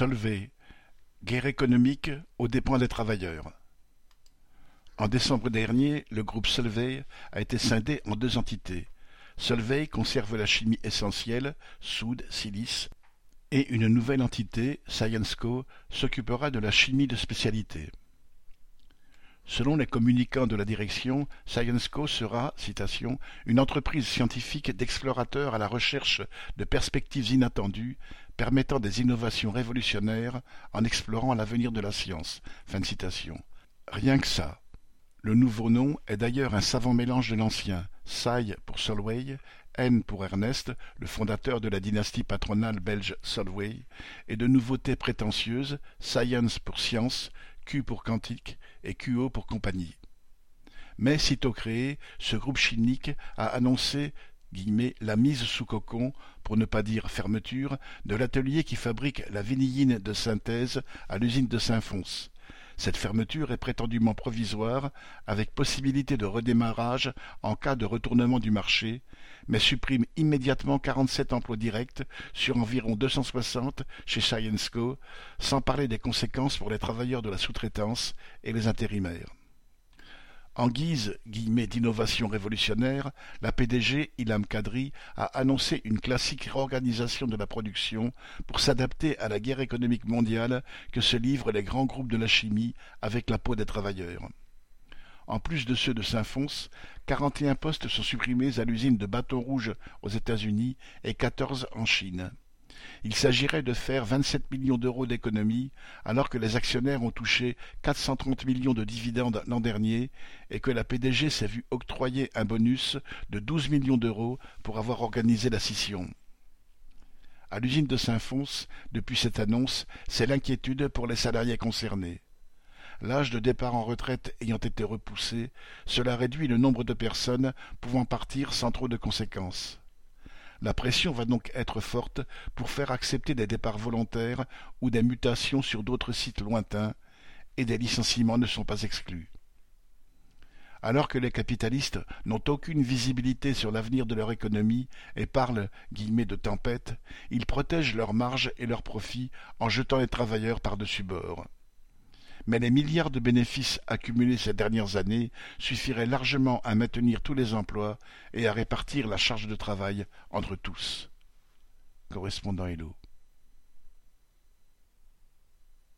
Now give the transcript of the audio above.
Solvay, guerre économique aux dépens des travailleurs. En décembre dernier, le groupe Solvay a été scindé en deux entités. Solvay conserve la chimie essentielle, soude, silice, et une nouvelle entité, ScienceCo, s'occupera de la chimie de spécialité. Selon les communicants de la direction, ScienceCo sera, citation, une entreprise scientifique d'explorateurs à la recherche de perspectives inattendues permettant des innovations révolutionnaires en explorant l'avenir de la science. Fin de citation. Rien que ça. Le nouveau nom est d'ailleurs un savant mélange de l'ancien, Sci pour Solvay, N pour Ernest, le fondateur de la dynastie patronale belge Solvay, et de nouveautés prétentieuses, Science pour science, Q pour quantique et QO pour compagnie. Mais sitôt créé, ce groupe chimique a annoncé la mise sous cocon, pour ne pas dire fermeture, de l'atelier qui fabrique la vinylline de synthèse à l'usine de Saint-Fons. Cette fermeture est prétendument provisoire, avec possibilité de redémarrage en cas de retournement du marché, mais supprime immédiatement quarante-sept emplois directs sur environ deux cent soixante chez ScienceCo, sans parler des conséquences pour les travailleurs de la sous-traitance et les intérimaires. En guise d'innovation révolutionnaire, la PDG Ilham Kadri a annoncé une classique réorganisation de la production pour s'adapter à la guerre économique mondiale que se livrent les grands groupes de la chimie avec la peau des travailleurs. En plus de ceux de Saint-Fons, quarante et un postes sont supprimés à l'usine de Bâton Rouge aux États-Unis et quatorze en Chine. Il s'agirait de faire vingt-sept millions d'euros d'économies, alors que les actionnaires ont touché quatre cent trente millions de dividendes l'an dernier et que la PDG s'est vue octroyer un bonus de douze millions d'euros pour avoir organisé la scission. À l'usine de Saint-Fons, depuis cette annonce, c'est l'inquiétude pour les salariés concernés. L'âge de départ en retraite ayant été repoussé, cela réduit le nombre de personnes pouvant partir sans trop de conséquences. La pression va donc être forte pour faire accepter des départs volontaires ou des mutations sur d'autres sites lointains, et des licenciements ne sont pas exclus. Alors que les capitalistes n'ont aucune visibilité sur l'avenir de leur économie et parlent guillemets de tempête, ils protègent leurs marges et leurs profits en jetant les travailleurs par-dessus bord mais les milliards de bénéfices accumulés ces dernières années suffiraient largement à maintenir tous les emplois et à répartir la charge de travail entre tous. Correspondant Hello.